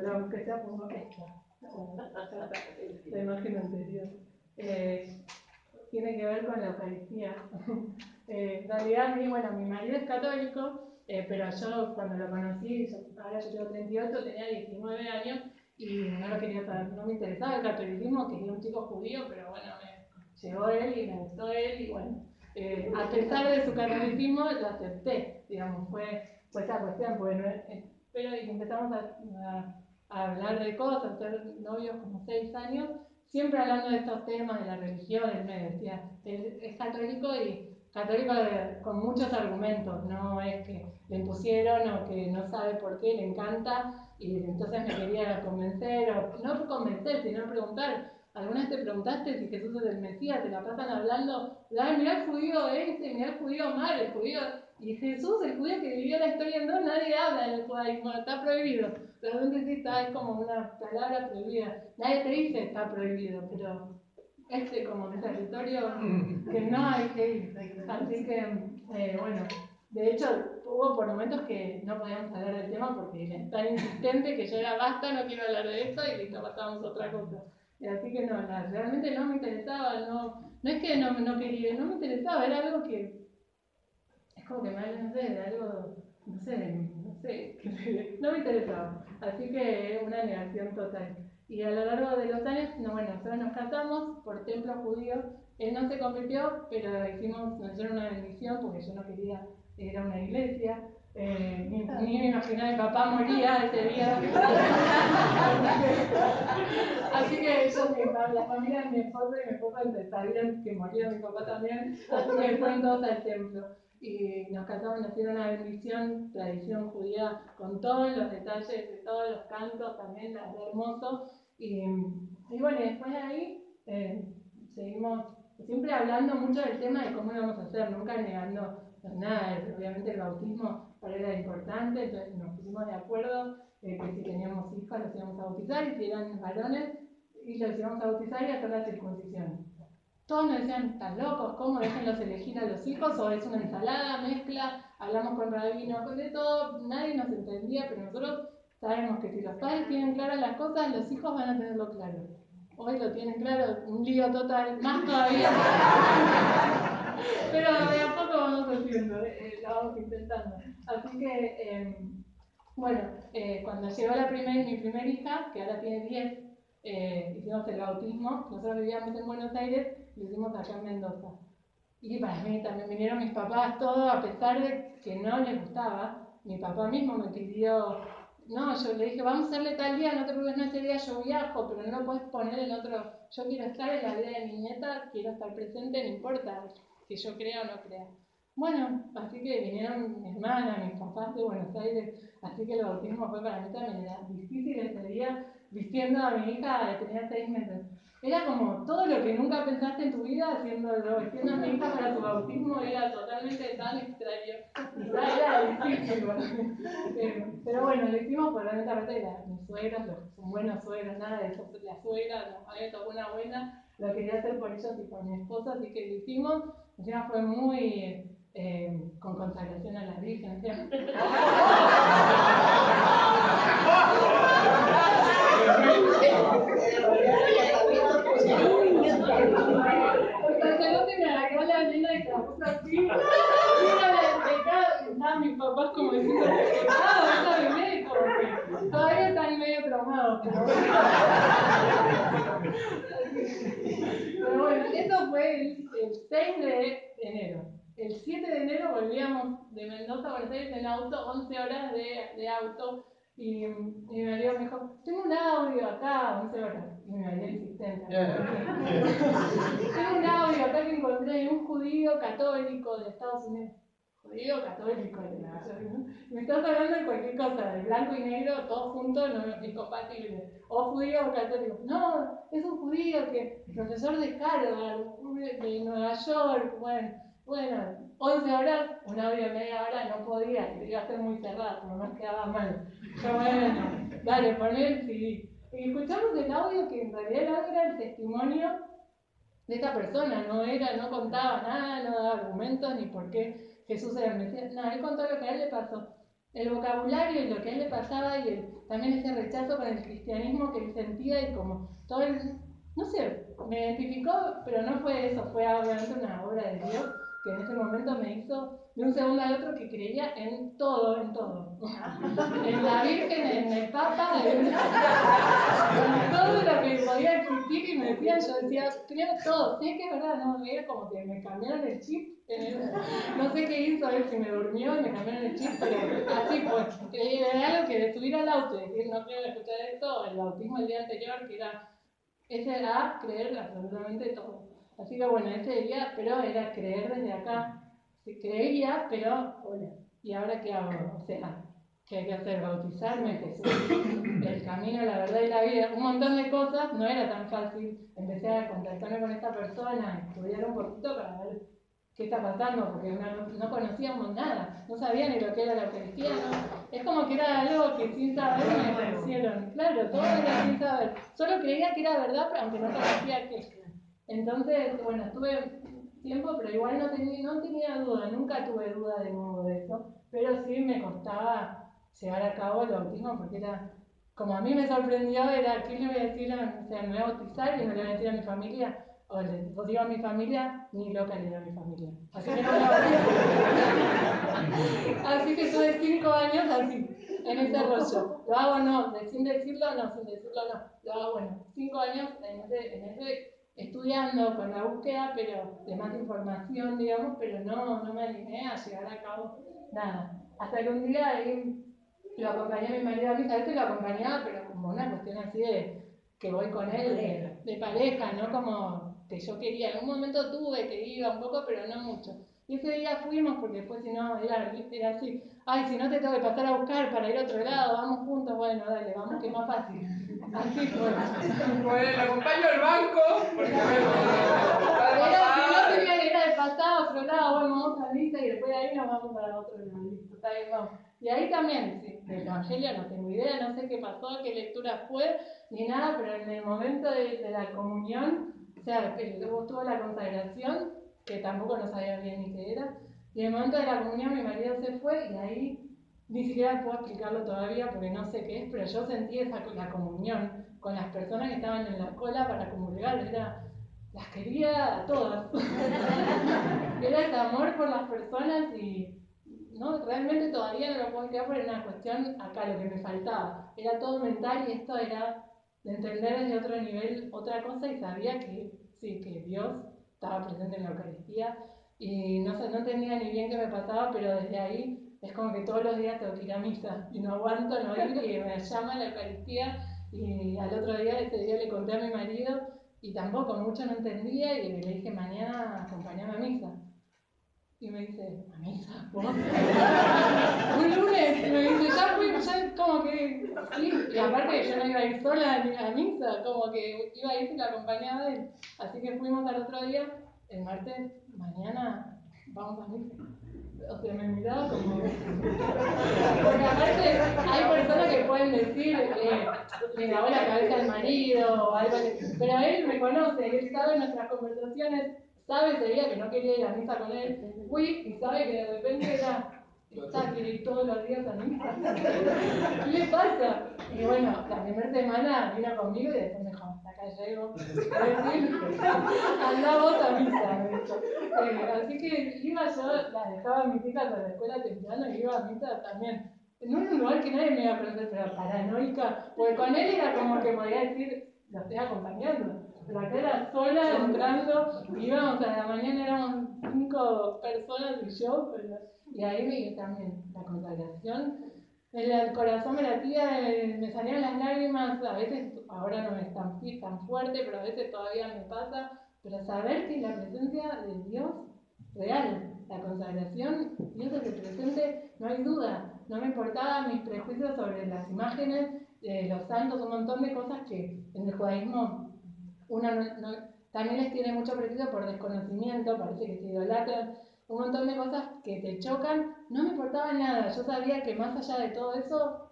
pero lo que sea pongo esta. La imagen anterior. Eh, tiene que ver con la Eucaristía. Eh, en realidad, mi, bueno, mi marido es católico, eh, pero yo cuando lo conocí, ahora yo tengo 38, tenía 19 años y no lo quería saber, no me interesaba el catolicismo, quería un chico judío, pero bueno, me llegó él y me gustó él y bueno, eh, a pesar de su catolicismo lo acepté, digamos, fue, fue esa cuestión, bueno, pero empezamos a, a, hablar de cosas, a ser novios como seis años, siempre hablando de estos temas, de la religión, él me decía, es católico y católico con muchos argumentos, no es que le impusieron o que no sabe por qué, le encanta y entonces me quería convencer, o no convencer, sino preguntar. ¿Alguna vez te preguntaste si Jesús es el Mesías? Te la pasan hablando, Ay, mira el judío este, mira el judío mal, el judío. Y Jesús, el judío que vivió la historia dos, nadie habla del judaísmo, está prohibido. Realmente sí está, es como una palabra prohibida. Nadie te dice está prohibido, pero este como territorio que no hay que ir. Así que, eh, bueno, de hecho, hubo por momentos que no podíamos hablar del tema porque era tan insistente que yo era basta, no quiero hablar de esto y listo, pasábamos a otra cosa. Así que no, realmente no me interesaba, no, no es que no, no quería, no me interesaba, era algo que es como que me no sé, de algo, no sé, no sé, no me interesaba. Así que una negación total. Y a lo largo de los años, no, bueno, nosotros nos casamos por templo judío. Él no se convirtió, pero hicimos, nos hicieron una bendición porque yo no quería ir a una iglesia. Eh, ni, me imaginaba mi papá moría ese día. así que mi, la familia de mi esposa y mi esposa sabían que moría mi papá también, así que fueron todos al templo. Y nos casamos, nos hicieron una bendición, tradición judía, con todos los detalles de todos los cantos, también hermoso. Y, y bueno, después de ahí eh, seguimos siempre hablando mucho del tema de cómo íbamos a hacer, nunca negando nada. Obviamente el bautismo para él era importante, entonces nos pusimos de acuerdo eh, que si teníamos hijos los íbamos a bautizar y si eran varones y los íbamos a bautizar y hacer la circuncisión. Todos nos decían, están locos, ¿cómo déjenlos elegir a los hijos? O es una ensalada, mezcla, hablamos con rabinos, de todo, nadie nos entendía, pero nosotros Sabemos que si los padres tienen claras las cosas, los hijos van a tenerlo claro. Hoy lo tienen claro, un lío total, más todavía. Pero de a poco vamos haciendo, eh, lo vamos intentando. Así que, em, bueno, eh, cuando llegó la primer, mi primera hija, que ahora tiene 10, eh, hicimos el bautismo. Nosotros vivíamos en Buenos Aires, lo hicimos acá en Mendoza. Y para mí también vinieron mis papás, todo, a pesar de que no les gustaba. Mi papá mismo me pidió no, yo le dije, vamos a hacerle tal día, no te preocupes, no ese día yo viajo, pero no puedes poner en otro. Yo quiero estar en la vida de mi nieta, quiero estar presente, no importa si yo crea o no crea. Bueno, así que vinieron mi hermana, mis papás de Buenos Aires, así que el bautismo fue para mí también era difícil ese día, vistiendo a mi hija, tenía seis meses. Era como todo lo que nunca pensaste en tu vida, haciéndolo, vistiendo a mi hija para tu bautismo, era totalmente tan extraño. Eh, pero bueno, lo hicimos por la, mis suegras, son buenos suegros, nada de eso, la suegra, no, había toda una buena, lo quería hacer por ellos y por mi esposa, así que lo hicimos. Encima fue muy eh, con consagración a la Virgen. sacerdote me agarró la nena y la puso así. Mira la estaban mis papás como diciendo, ah, esa bebé, como que todavía están medio traumados, pero bueno. Eso fue el, el 6 de enero. El 7 de enero volvíamos de Mendoza a Buenos Aires en auto, 11 horas de, de auto y, y mi marido me dijo, tengo un audio acá, no sé, y mi marido insistente. tengo un audio acá que encontré de un judío católico de Estados Unidos. Judío católico de Nueva York. Me estás hablando de cualquier cosa, de blanco y negro, todo junto, no es compatible. O judío o católico. No, es un judío que, profesor de Harvard, de Nueva York, bueno. Bueno, 11 horas, un audio media hora no podía, iba a ser muy cerrado, no nos quedaba mal. Pero bueno, dale, poné el CD. Y escuchamos el audio que en realidad el audio era el testimonio de esta persona, no era, no contaba nada, no daba argumentos ni por qué Jesús era el Mesías, nada, él contó lo que a él le pasó. el vocabulario y lo que a él le pasaba y también ese rechazo con el cristianismo que él sentía y como todo el, no sé, me identificó, pero no fue eso, fue obviamente una obra de Dios que en ese momento me hizo de un segundo al otro que creía en todo, en todo. en la Virgen, en el Papa, en, todo lo que podía existir y me decían, yo decía, creo todo, sé que es verdad, no, era como que me cambiaron el chip, no sé qué hizo, a ver si me durmió y me cambiaron el chip, pero así pues, era algo que de subir al auto y decir, no quiero escuchar esto, el bautismo el día anterior, que era, ese era creer absolutamente todo. Así que bueno, ese día, pero era creer desde acá, creía, pero bueno, ¿y ahora qué hago? O sea, ¿qué hay que hacer? Bautizarme, Jesús, el camino, la verdad y la vida, un montón de cosas, no era tan fácil. Empecé a contactarme con esta persona, estudiar un poquito para ver qué está pasando, porque no, conocíamos nada, no sabía ni lo que era la Eucaristía. Es como que era algo que sin saber me hicieron, claro, todo era sin saber. Solo creía que era verdad, pero aunque no conocía qué. Entonces, bueno, estuve tiempo, pero igual no tenía, no tenía duda, nunca tuve duda de nuevo de eso, pero sí me costaba llevar a cabo el bautismo porque era, como a mí me sorprendió, era, ¿qué le voy a decir? A, o sea, me voy a bautizar y no le voy a decir a mi familia, o le digo a mi familia, ni loca le digo a mi familia. Así que no me Así que tuve cinco años así, en ese rollo. Lo hago no, sin decirlo no, sin decirlo no. Lo hago bueno, cinco años en ese, en ese estudiando con la búsqueda pero de más información, digamos, pero no, no me animé a llegar a cabo nada. Hasta que un día ahí lo acompañé a mi marido a misa, a veces lo acompañaba, pero como una cuestión así de que voy con él de, de pareja, no como que yo quería. En un momento tuve que iba un poco, pero no mucho. Y ese día fuimos porque después si no era, era así, ay, si no te tengo que pasar a buscar para ir a otro lado, vamos juntos, bueno, dale, vamos que es más fácil. Bueno, le acompaño al banco, porque a ver, no tenía era de pasado, lado, bueno, vamos a misa y después de ahí nos vamos para otro bien, vamos. Y ahí también, sí, del Evangelio no tengo idea, no sé qué pasó, qué lectura fue, ni nada, pero en el momento de, de la comunión, o sea, que luego tuvo la consagración, que tampoco no sabía bien ni qué era. Y en el momento de la comunión mi marido se fue y ahí ni siquiera puedo explicarlo todavía porque no sé qué es, pero yo sentí esa, la comunión con las personas que estaban en la cola para comulgar, era, las quería a todas. era ese amor por las personas y no, realmente todavía no lo puedo explicar por una cuestión acá, lo que me faltaba. Era todo mental y esto era de entender desde otro nivel otra cosa y sabía que sí, que Dios estaba presente en la Eucaristía y no, no entendía ni bien qué me pasaba, pero desde ahí es como que todos los días tengo que ir a misa y no aguanto no ir y me llama la Eucaristía y al otro día, ese día le conté a mi marido y tampoco mucho no entendía y le dije mañana acompañame a misa. Y me dice, ¿a misa? ¿Vos? un lunes. Me dice, ya fui, ya como que. Sí. Y aparte yo no iba a ir sola a misa, como que iba a ir si la acompañaba él. Así que fuimos al otro día, el martes, mañana vamos a misa. O sea, me miraba como. Porque aparte hay personas que pueden decir que le lavó la cabeza al marido o algo así. Pero él me conoce, él sabe nuestras conversaciones sabe ese día que no quería ir a misa con él, fui y sabe que de repente era, está, ir todos los días a misa. ¿Qué le pasa? Y bueno, la primera semana vino conmigo y después me dijo, hasta acá llego. Anda vos a misa. Eh, así que iba yo, la dejaba en mi hijas a la escuela temprano y iba a misa también. En un lugar que nadie me iba a conocer, pero paranoica, porque con él era como que podía decir, lo estoy acompañando la cara sola entrando, íbamos a la mañana, éramos cinco personas y yo, y ahí me también la consagración. El corazón me latía, me salían las lágrimas, a veces, ahora no me es tan, fuerte, pero a veces todavía me pasa, pero saber que la presencia de Dios real, la consagración, Dios es el presente, no hay duda, no me importaba mis prejuicios sobre las imágenes, de los santos, un montón de cosas que en el judaísmo uno también les tiene mucho prejuicio por desconocimiento, parece que se idolatran, un montón de cosas que te chocan, no me importaba nada, yo sabía que más allá de todo eso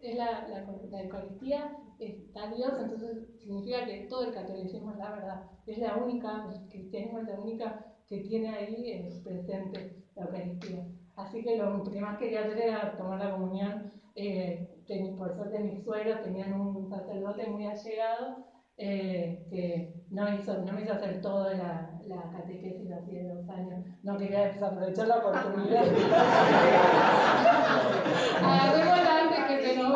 es la, la, Eucaristía, está Dios, entonces significa que todo el catolicismo es la verdad, es la única, el cristianismo es la única que tiene ahí presente la Eucaristía. Así que lo que más quería hacer era tomar la comunión. Eh, por suerte mis suegros tenían un sacerdote muy allegado eh, que no, hizo, no me hizo hacer toda la, la catequesis así de dos años. No quería desaprovechar la oportunidad. Agarrémosla antes que se nos.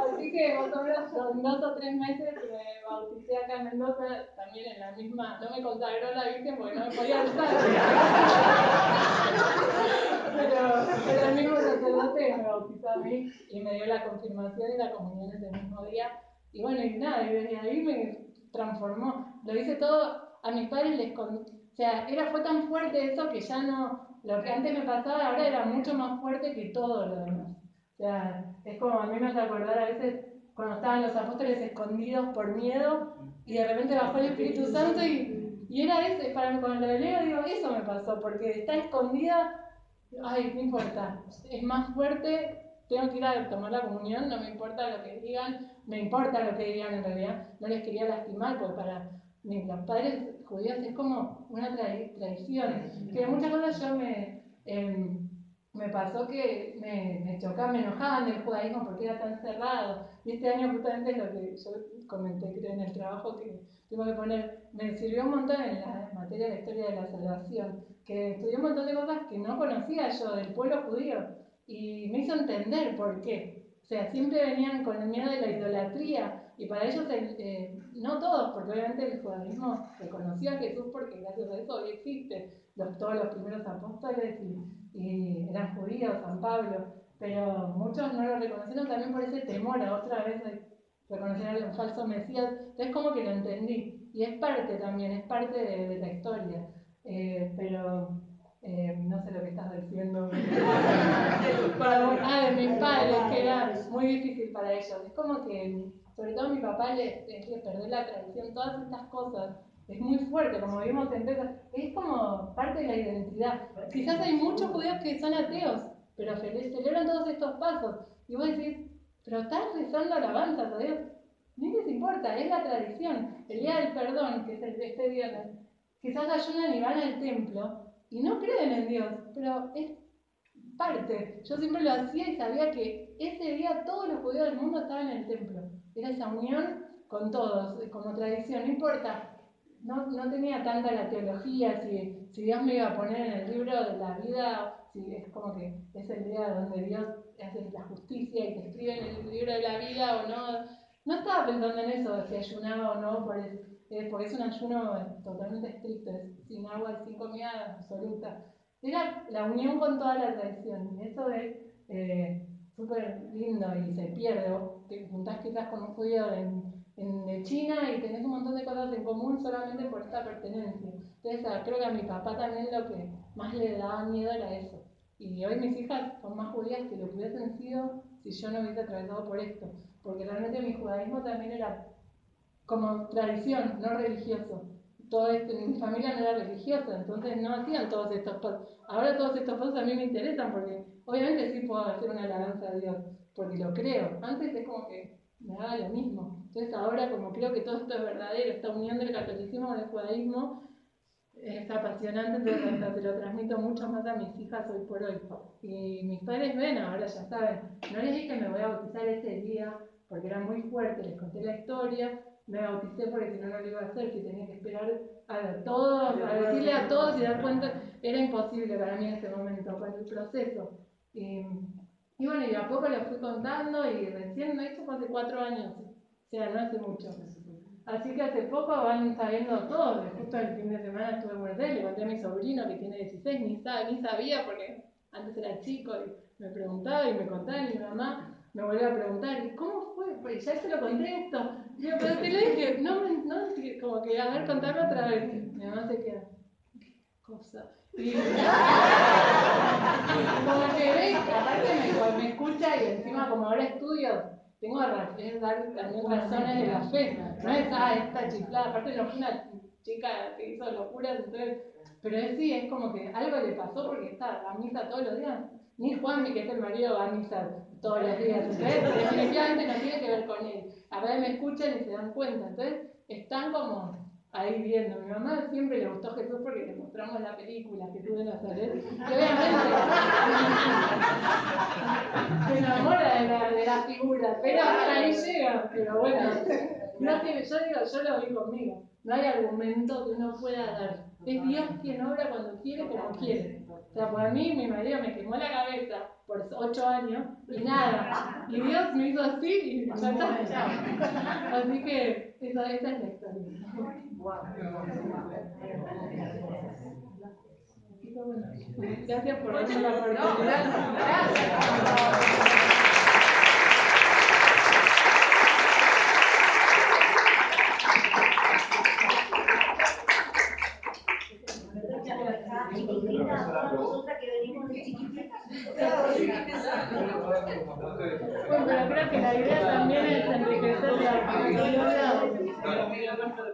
Así que más o menos son dos o tres meses me bauticé acá en Mendoza, también en la misma, no me consagró la Virgen porque no me podía alzar. pero, pero el mismo sacerdote me bautizó a mí y me dio la confirmación y la comunión ese mismo día. Y bueno, y nada, y desde ahí me transformó. Lo hice todo, a mis padres les O sea, era, fue tan fuerte eso que ya no, lo que antes me pasaba ahora era mucho más fuerte que todo lo demás. O sea, es como a mí me hace acordar a veces cuando estaban los apóstoles escondidos por miedo y de repente bajó el Espíritu Santo y, y era ese, para mí cuando lo leo digo, eso me pasó, porque está escondida, ay, no importa, es más fuerte, tengo que ir a tomar la comunión, no me importa lo que digan, me importa lo que digan en realidad, no les quería lastimar, porque para los padres judíos es como una tradición, que muchas cosas yo me... Em, me pasó que me, me chocaba, me enojaba del judaísmo porque era tan cerrado. Y este año justamente lo que yo comenté creo en el trabajo que tengo que poner, me sirvió un montón en la materia de la historia de la salvación, que estudié un montón de cosas que no conocía yo del pueblo judío y me hizo entender por qué. O sea, siempre venían con el miedo de la idolatría y para ellos, eh, no todos, porque obviamente el judaísmo reconoció a Jesús porque gracias a eso hoy existe, los, todos los primeros apóstoles y y eran judíos, San Pablo, pero muchos no lo reconocieron también por ese temor a otra vez de reconocer al falso Mesías. Entonces como que lo entendí y es parte también, es parte de, la historia, eh, pero eh, sé lo que estás diciendo. ah, de mis padres, que era muy difícil para ellos. Es como que, sobre todo a mi papá le, le perder la tradición, todas estas cosas es muy fuerte, como vimos en es como parte de la identidad. Quizás hay muchos judíos que son ateos, pero celebran todos estos pasos. Y vos decís, pero estás rezando alabanzas a Dios. Ni les importa, es la tradición. El día del perdón, que es el de este viernes, quizás ayunan y van al templo y no creen en Dios, pero es parte. Yo siempre lo hacía y sabía que ese día todos los judíos del mundo estaban en el templo. Era esa unión con todos, como tradición, no importa no, no tenía tanta la teología, si, si Dios me iba a poner en el libro de la vida, si es como que es el día donde Dios hace la justicia y te escribe en el libro de la vida o no. No estaba pensando en eso, si ayunaba o no, por eh, porque es un ayuno totalmente estricto, sin agua sin comida absoluta. Era la unión con toda la tradición, y eso es eh, súper lindo y se pierde. Vos te juntás quizás con un judío en en China y tenés un montón de cosas en común solamente por esta pertenencia. Entonces, ah, creo que a mi papá también lo que más le daba miedo era eso. Y hoy mis hijas son más judías que lo que hubiesen sido si yo no hubiese atravesado por esto. Porque realmente mi judaísmo también era como tradición, no religioso. Todo esto, mi familia no era religiosa, entonces no hacían todos estos pasos. Ahora todos estos pasos a mí me interesan porque obviamente sí puedo hacer una alabanza a Dios, porque lo creo. Antes es como que me daba lo mismo. Entonces ahora como creo que todo esto es verdadero, esta unión del catolicismo con el judaísmo es apasionante, entonces hasta se lo transmito mucho más a mis hijas hoy por hoy. Y mis padres ven, ahora ya saben, no les dije que me voy a bautizar ese día porque era muy fuerte, les conté la historia, me bauticé porque si no, no lo iba a hacer, si tenía que esperar a todos, a decirle a todos y dar cuenta, era imposible para mí en ese momento, con el proceso. Y, y bueno, y a poco lo fui contando y recién, esto fue hace cuatro años, o sea, no hace mucho. Así que hace poco van sabiendo todo, justo el fin de semana estuve en Buenos le conté a mi sobrino que tiene 16, ni, ni sabía porque antes era chico y me preguntaba y me contaba y mi mamá me volvió a preguntar, ¿y cómo fue? Pues ya se lo conté esto. Yo, pero te lo dije, no, no, como que a ver, contarlo otra vez. Mi mamá se queda, ¿qué cosa? Y, como que ve, aparte me, me, escucha y encima como ahora estudio, tengo dar razones de la fe. No es, ah, esta chiflada, aparte no fue una chica que hizo locuras, entonces, pero es, sí, es como que algo le pasó porque está a misa todos los días. Ni Juanmi, que es el marido, va a misa todos los días. Entonces, definitivamente no tiene que ver con él. A veces me escuchan y se dan cuenta. Entonces, están como ahí viendo. Mi mamá siempre le gustó Jesús porque le mostramos la película Jesús de Nazaret. Y obviamente se enamora de la, de la figura, pero hasta ahí llega. Pero bueno, no tiene, yo digo, yo lo vi conmigo. No hay argumento que uno pueda dar. Es Dios quien obra cuando quiere, como quiere. O sea, por mí, mi marido me quemó la cabeza por ocho años y nada. Y Dios me hizo así y ya está. Así que esa, esa es la historia. Gracias por darme la oportunidad. Nosotras que venimos de chiquititas. Bueno, pero creo que la idea también es enriquecer la cultura